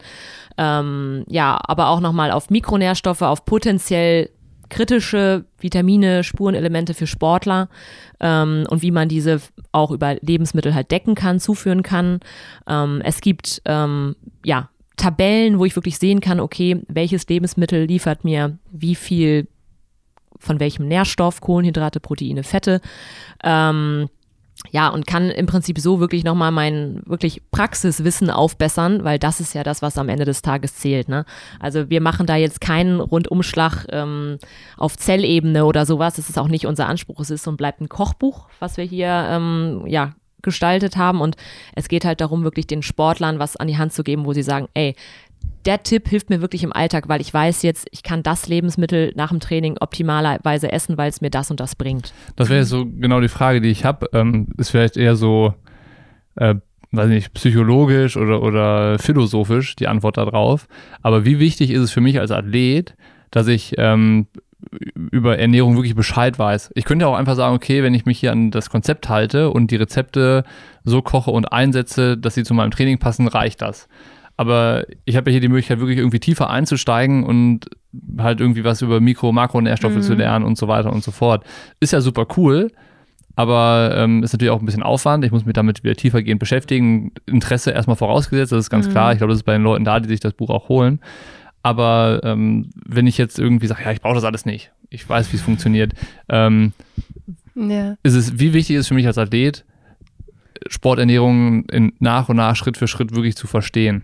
ähm, ja, aber auch noch mal auf Mikronährstoffe, auf potenziell kritische Vitamine, Spurenelemente für Sportler ähm, und wie man diese auch über Lebensmittel halt decken kann, zuführen kann. Ähm, es gibt ähm, ja Tabellen, wo ich wirklich sehen kann, okay, welches Lebensmittel liefert mir wie viel von welchem Nährstoff, Kohlenhydrate, Proteine, Fette. Ähm, ja, und kann im Prinzip so wirklich nochmal mein wirklich Praxiswissen aufbessern, weil das ist ja das, was am Ende des Tages zählt. Ne? Also wir machen da jetzt keinen Rundumschlag ähm, auf Zellebene oder sowas. Das ist auch nicht unser Anspruch. Es ist und bleibt ein Kochbuch, was wir hier ähm, ja gestaltet haben. Und es geht halt darum, wirklich den Sportlern was an die Hand zu geben, wo sie sagen, ey, der Tipp hilft mir wirklich im Alltag, weil ich weiß jetzt, ich kann das Lebensmittel nach dem Training optimalerweise essen, weil es mir das und das bringt. Das wäre so genau die Frage, die ich habe. Ähm, ist vielleicht eher so, äh, weiß nicht, psychologisch oder, oder philosophisch die Antwort darauf. Aber wie wichtig ist es für mich als Athlet, dass ich ähm, über Ernährung wirklich Bescheid weiß. Ich könnte auch einfach sagen, okay, wenn ich mich hier an das Konzept halte und die Rezepte so koche und einsetze, dass sie zu meinem Training passen, reicht das. Aber ich habe ja hier die Möglichkeit, wirklich irgendwie tiefer einzusteigen und halt irgendwie was über Mikro-, Makronährstoffe mhm. zu lernen und so weiter und so fort. Ist ja super cool, aber ähm, ist natürlich auch ein bisschen Aufwand. Ich muss mich damit wieder tiefergehend beschäftigen. Interesse erstmal vorausgesetzt, das ist ganz mhm. klar. Ich glaube, das ist bei den Leuten da, die sich das Buch auch holen. Aber ähm, wenn ich jetzt irgendwie sage, ja, ich brauche das alles nicht, ich weiß, wie es funktioniert, ähm, ja. ist es, wie wichtig ist es für mich als Athlet, Sporternährung in, nach und nach, Schritt für Schritt wirklich zu verstehen?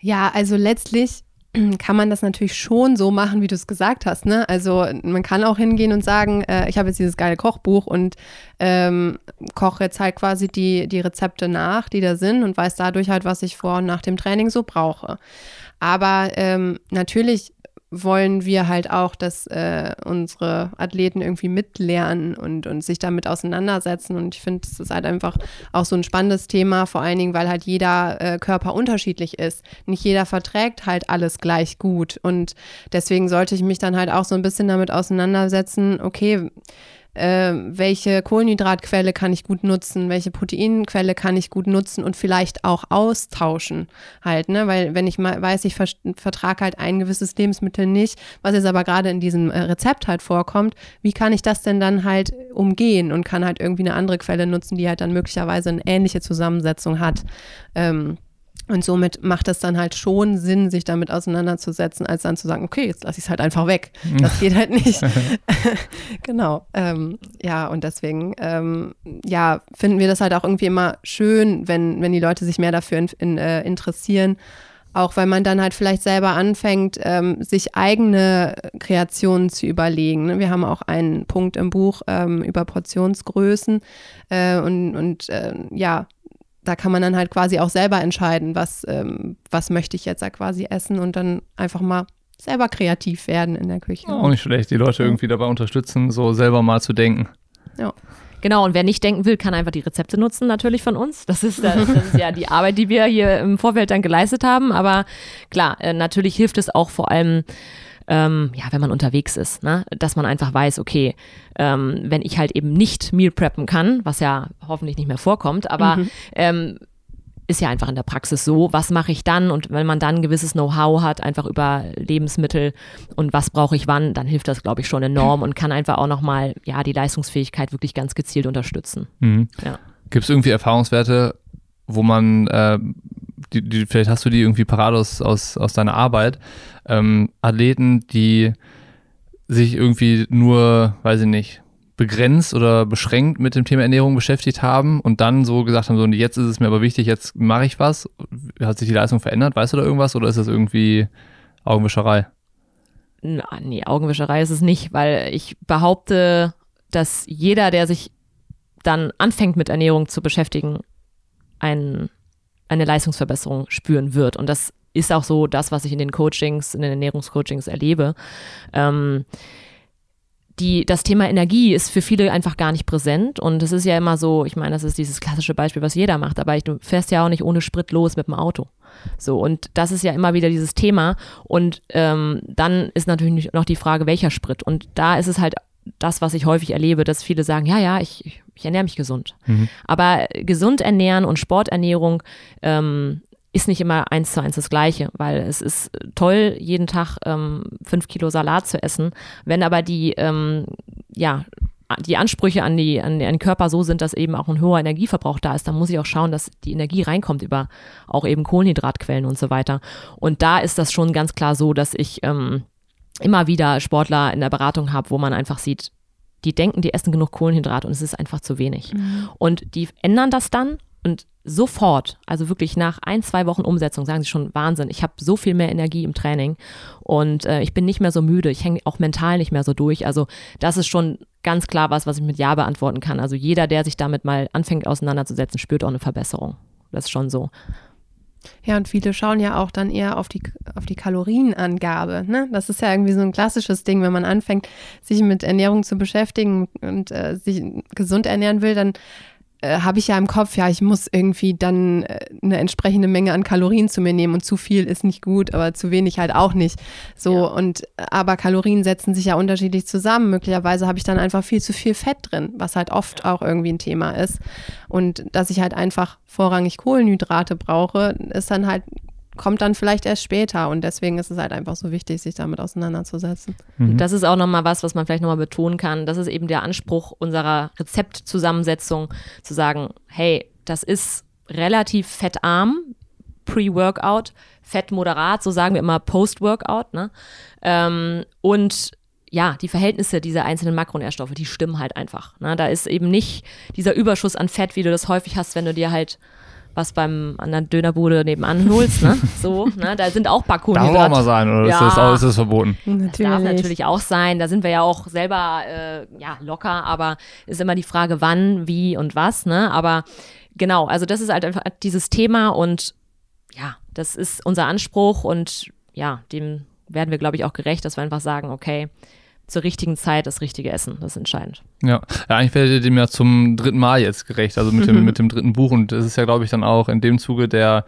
Ja, also letztlich kann man das natürlich schon so machen, wie du es gesagt hast. Ne? Also man kann auch hingehen und sagen, äh, ich habe jetzt dieses geile Kochbuch und ähm, koche jetzt halt quasi die, die Rezepte nach, die da sind und weiß dadurch halt, was ich vor und nach dem Training so brauche. Aber ähm, natürlich wollen wir halt auch, dass äh, unsere Athleten irgendwie mitlernen und, und sich damit auseinandersetzen. Und ich finde, das ist halt einfach auch so ein spannendes Thema, vor allen Dingen, weil halt jeder äh, Körper unterschiedlich ist. Nicht jeder verträgt halt alles gleich gut. Und deswegen sollte ich mich dann halt auch so ein bisschen damit auseinandersetzen, okay, äh, welche Kohlenhydratquelle kann ich gut nutzen, welche Proteinquelle kann ich gut nutzen und vielleicht auch austauschen halt, ne? Weil wenn ich mal weiß, ich ver vertrage halt ein gewisses Lebensmittel nicht, was jetzt aber gerade in diesem äh, Rezept halt vorkommt, wie kann ich das denn dann halt umgehen und kann halt irgendwie eine andere Quelle nutzen, die halt dann möglicherweise eine ähnliche Zusammensetzung hat. Ähm, und somit macht es dann halt schon Sinn, sich damit auseinanderzusetzen, als dann zu sagen, okay, jetzt lasse ich es halt einfach weg. Das geht halt nicht. genau. Ähm, ja, und deswegen, ähm, ja, finden wir das halt auch irgendwie immer schön, wenn, wenn die Leute sich mehr dafür in, in, äh, interessieren, Auch weil man dann halt vielleicht selber anfängt, ähm, sich eigene Kreationen zu überlegen. Ne? Wir haben auch einen Punkt im Buch ähm, über Portionsgrößen äh, und, und äh, ja, da kann man dann halt quasi auch selber entscheiden, was, ähm, was möchte ich jetzt da quasi essen und dann einfach mal selber kreativ werden in der Küche. Auch nicht schlecht, die Leute irgendwie dabei unterstützen, so selber mal zu denken. Ja. Genau, und wer nicht denken will, kann einfach die Rezepte nutzen, natürlich von uns. Das ist, das ist ja die Arbeit, die wir hier im Vorfeld dann geleistet haben. Aber klar, äh, natürlich hilft es auch vor allem, ähm, ja, wenn man unterwegs ist, ne? dass man einfach weiß, okay, ähm, wenn ich halt eben nicht Meal preppen kann, was ja hoffentlich nicht mehr vorkommt, aber mhm. ähm, ist ja einfach in der Praxis so, was mache ich dann und wenn man dann ein gewisses Know-how hat, einfach über Lebensmittel und was brauche ich wann, dann hilft das, glaube ich, schon enorm und kann einfach auch nochmal, ja, die Leistungsfähigkeit wirklich ganz gezielt unterstützen. Mhm. Ja. Gibt es irgendwie Erfahrungswerte, wo man, äh, die, die, vielleicht hast du die irgendwie parat aus, aus, aus deiner Arbeit, ähm, Athleten, die sich irgendwie nur, weiß ich nicht, begrenzt oder beschränkt mit dem Thema Ernährung beschäftigt haben und dann so gesagt haben, so jetzt ist es mir aber wichtig, jetzt mache ich was. Hat sich die Leistung verändert? Weißt du da irgendwas oder ist das irgendwie Augenwischerei? Na, nee, Augenwischerei ist es nicht, weil ich behaupte, dass jeder, der sich dann anfängt mit Ernährung zu beschäftigen, ein, eine Leistungsverbesserung spüren wird. Und das ist auch so das, was ich in den Coachings, in den Ernährungscoachings erlebe. Ähm, die, das Thema Energie ist für viele einfach gar nicht präsent. Und es ist ja immer so, ich meine, das ist dieses klassische Beispiel, was jeder macht, aber ich, du fährst ja auch nicht ohne Sprit los mit dem Auto. So, und das ist ja immer wieder dieses Thema. Und ähm, dann ist natürlich noch die Frage, welcher Sprit. Und da ist es halt das, was ich häufig erlebe, dass viele sagen, ja, ja, ich, ich ernähre mich gesund. Mhm. Aber gesund ernähren und Sporternährung ähm, ist nicht immer eins zu eins das Gleiche, weil es ist toll, jeden Tag ähm, fünf Kilo Salat zu essen. Wenn aber die, ähm, ja, die Ansprüche an, die, an den Körper so sind, dass eben auch ein hoher Energieverbrauch da ist, dann muss ich auch schauen, dass die Energie reinkommt über auch eben Kohlenhydratquellen und so weiter. Und da ist das schon ganz klar so, dass ich ähm, immer wieder Sportler in der Beratung habe, wo man einfach sieht, die denken, die essen genug Kohlenhydrat und es ist einfach zu wenig. Mhm. Und die ändern das dann und sofort, also wirklich nach ein, zwei Wochen Umsetzung, sagen sie schon Wahnsinn. Ich habe so viel mehr Energie im Training und äh, ich bin nicht mehr so müde. Ich hänge auch mental nicht mehr so durch. Also das ist schon ganz klar was, was ich mit Ja beantworten kann. Also jeder, der sich damit mal anfängt auseinanderzusetzen, spürt auch eine Verbesserung. Das ist schon so. Ja, und viele schauen ja auch dann eher auf die, auf die Kalorienangabe. Ne? Das ist ja irgendwie so ein klassisches Ding, wenn man anfängt, sich mit Ernährung zu beschäftigen und äh, sich gesund ernähren will, dann äh, habe ich ja im Kopf, ja, ich muss irgendwie dann äh, eine entsprechende Menge an Kalorien zu mir nehmen und zu viel ist nicht gut, aber zu wenig halt auch nicht. So ja. und aber Kalorien setzen sich ja unterschiedlich zusammen. Möglicherweise habe ich dann einfach viel zu viel Fett drin, was halt oft auch irgendwie ein Thema ist. Und dass ich halt einfach vorrangig Kohlenhydrate brauche, ist dann halt kommt dann vielleicht erst später und deswegen ist es halt einfach so wichtig, sich damit auseinanderzusetzen. Mhm. Das ist auch nochmal was, was man vielleicht nochmal betonen kann. Das ist eben der Anspruch unserer Rezeptzusammensetzung, zu sagen, hey, das ist relativ fettarm, pre-Workout, fett moderat, so sagen wir immer post-Workout, ne? Ähm, und ja, die Verhältnisse dieser einzelnen Makronährstoffe, die stimmen halt einfach. Ne? Da ist eben nicht dieser Überschuss an Fett, wie du das häufig hast, wenn du dir halt was beim an der Dönerbude nebenan holst, ne? So, ne? Da sind auch Backkohlenhydrate. Darf auch mal sein, oder ja. ist, das, ist das verboten? Natürlich. Das darf natürlich auch sein. Da sind wir ja auch selber äh, ja, locker, aber ist immer die Frage, wann, wie und was, ne? Aber genau, also das ist halt einfach dieses Thema und ja, das ist unser Anspruch und ja, dem werden wir, glaube ich, auch gerecht, dass wir einfach sagen, okay, zur richtigen Zeit das richtige Essen. Das ist entscheidend. Ja, ja eigentlich werdet ihr dem ja zum dritten Mal jetzt gerecht, also mit dem, mit dem dritten Buch. Und das ist ja, glaube ich, dann auch in dem Zuge der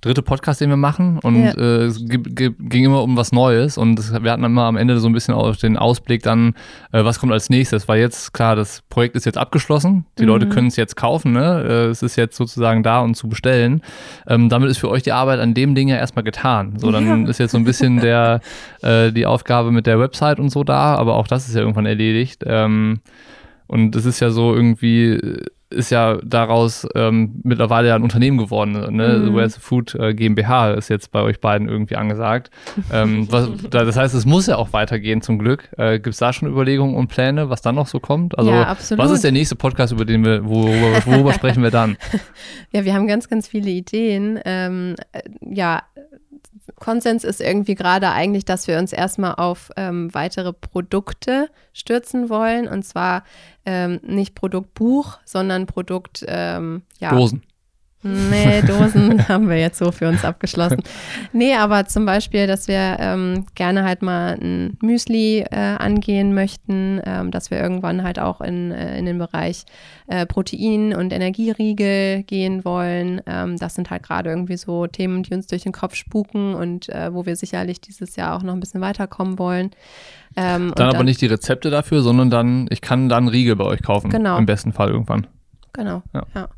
dritte Podcast, den wir machen. Und ja. äh, es ging immer um was Neues. Und das, wir hatten immer am Ende so ein bisschen auch den Ausblick dann, äh, was kommt als nächstes. Weil jetzt, klar, das Projekt ist jetzt abgeschlossen. Die mhm. Leute können es jetzt kaufen. Ne? Äh, es ist jetzt sozusagen da und zu bestellen. Ähm, damit ist für euch die Arbeit an dem Ding ja erstmal getan. So, dann ja. ist jetzt so ein bisschen der, äh, die Aufgabe mit der Website und so da. Aber auch das ist ja irgendwann erledigt. Ähm, und es ist ja so irgendwie ist ja daraus ähm, mittlerweile ja ein Unternehmen geworden. Ne? Mhm. Where's Food äh, GmbH ist jetzt bei euch beiden irgendwie angesagt. ähm, was, das heißt, es muss ja auch weitergehen zum Glück. Äh, Gibt es da schon Überlegungen und Pläne, was dann noch so kommt? Also, ja, was ist der nächste Podcast, über den wir, worüber, worüber sprechen wir dann? Ja, wir haben ganz, ganz viele Ideen. Ähm, äh, ja, Konsens ist irgendwie gerade eigentlich, dass wir uns erstmal auf ähm, weitere Produkte stürzen wollen. Und zwar ähm, nicht Produktbuch, sondern Produkt, ähm, ja. Dosen. Nee, Dosen haben wir jetzt so für uns abgeschlossen. Nee, aber zum Beispiel, dass wir ähm, gerne halt mal ein Müsli äh, angehen möchten, ähm, dass wir irgendwann halt auch in, äh, in den Bereich äh, Protein- und Energieriegel gehen wollen. Ähm, das sind halt gerade irgendwie so Themen, die uns durch den Kopf spuken und äh, wo wir sicherlich dieses Jahr auch noch ein bisschen weiterkommen wollen. Ähm, dann aber dann, nicht die Rezepte dafür, sondern dann, ich kann dann Riegel bei euch kaufen. Genau. Im besten Fall irgendwann. Genau. Ja. ja.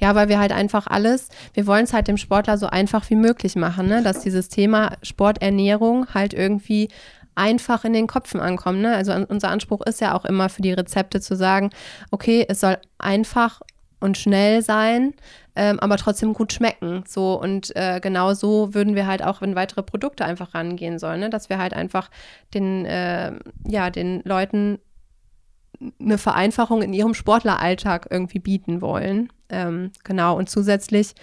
ja. weil wir halt einfach alles, wir wollen es halt dem Sportler so einfach wie möglich machen, ne? dass dieses Thema Sporternährung halt irgendwie einfach in den Köpfen ankommt. Ne? Also unser Anspruch ist ja auch immer für die Rezepte zu sagen, okay, es soll einfach und schnell sein, ähm, aber trotzdem gut schmecken. So und äh, genau so würden wir halt auch, wenn weitere Produkte einfach rangehen sollen, ne? dass wir halt einfach den, äh, ja, den Leuten eine Vereinfachung in ihrem Sportleralltag irgendwie bieten wollen. Ähm, genau, und zusätzlich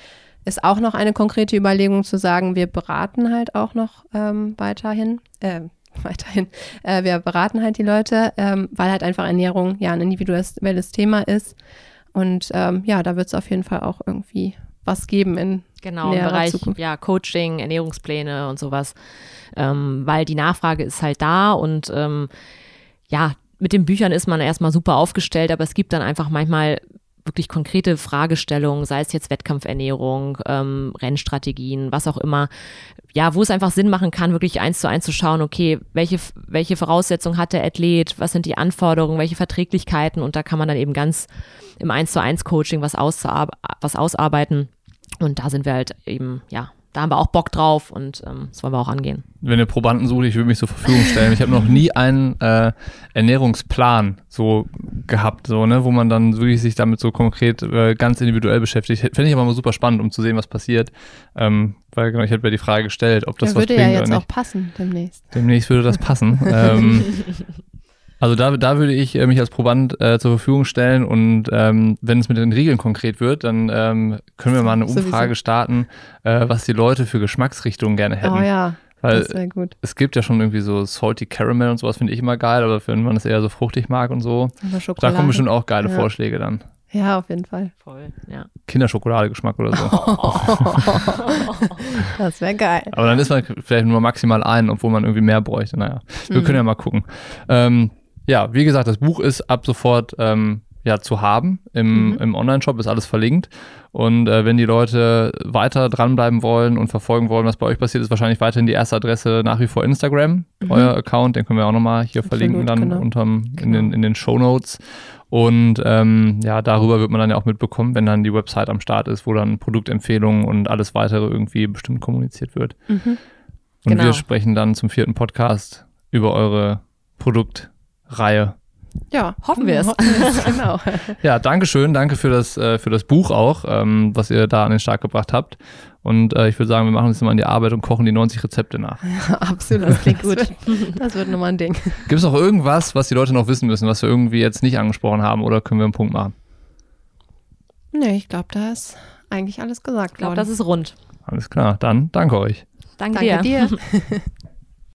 ist auch noch eine konkrete Überlegung zu sagen, wir beraten halt auch noch ähm, weiterhin, äh, weiterhin, äh, wir beraten halt die Leute, ähm, weil halt einfach Ernährung ja ein individuelles Thema ist. Und ähm, ja, da wird es auf jeden Fall auch irgendwie was geben in Genau, im Bereich ja, Coaching, Ernährungspläne und sowas. Ähm, weil die Nachfrage ist halt da und ähm, ja, mit den Büchern ist man erstmal super aufgestellt, aber es gibt dann einfach manchmal wirklich konkrete Fragestellungen, sei es jetzt Wettkampfernährung, ähm, Rennstrategien, was auch immer, ja, wo es einfach Sinn machen kann, wirklich eins zu eins zu schauen, okay, welche, welche Voraussetzungen hat der Athlet, was sind die Anforderungen, welche Verträglichkeiten? Und da kann man dann eben ganz im eins zu eins Coaching was, was ausarbeiten. Und da sind wir halt eben, ja, da haben wir auch Bock drauf und ähm, das wollen wir auch angehen. Wenn ihr Probanden sucht, ich würde mich zur Verfügung stellen. Ich habe noch nie einen äh, Ernährungsplan so gehabt, so, ne, wo man dann wirklich sich damit so konkret äh, ganz individuell beschäftigt. Fände ich aber mal super spannend, um zu sehen, was passiert. Ähm, weil genau, ich hätte mir die Frage gestellt, ob das ja, was bringt. Würde ja jetzt auch passen demnächst. Demnächst würde das passen. ähm, Also da, da würde ich äh, mich als Proband äh, zur Verfügung stellen und ähm, wenn es mit den Regeln konkret wird, dann ähm, können wir mal eine Umfrage Sowieso. starten, äh, was die Leute für Geschmacksrichtungen gerne hätten. Oh ja. Weil es gibt ja schon irgendwie so Salty Caramel und sowas, finde ich immer geil, aber wenn man es eher so fruchtig mag und so, da kommen bestimmt auch geile ja. Vorschläge dann. Ja, auf jeden Fall. Voll, ja. Kinderschokoladegeschmack oder so. das wäre geil. Aber dann ist man vielleicht nur maximal ein, obwohl man irgendwie mehr bräuchte. Naja, wir mhm. können ja mal gucken. Ähm, ja, wie gesagt, das Buch ist ab sofort ähm, ja, zu haben. Im, mhm. im Online-Shop ist alles verlinkt. Und äh, wenn die Leute weiter dranbleiben wollen und verfolgen wollen, was bei euch passiert, ist wahrscheinlich weiterhin die erste Adresse nach wie vor Instagram, mhm. euer Account. Den können wir auch nochmal hier Absolut, verlinken, dann genau. unterm, in, den, in den Show Notes. Und ähm, ja, darüber wird man dann ja auch mitbekommen, wenn dann die Website am Start ist, wo dann Produktempfehlungen und alles weitere irgendwie bestimmt kommuniziert wird. Mhm. Und genau. wir sprechen dann zum vierten Podcast über eure Produkt- Reihe. Ja, hoffen wir es. genau. ja, danke schön. Danke für das, äh, für das Buch auch, ähm, was ihr da an den Start gebracht habt. Und äh, ich würde sagen, wir machen jetzt mal an die Arbeit und kochen die 90 Rezepte nach. Ja, absolut, das klingt gut. Das wird nochmal ein Ding. Gibt es noch irgendwas, was die Leute noch wissen müssen, was wir irgendwie jetzt nicht angesprochen haben oder können wir einen Punkt machen? Nee, ich glaube, da ist eigentlich alles gesagt Ich glaube, das ist rund. Alles klar, dann danke euch. Danke, danke dir. dir.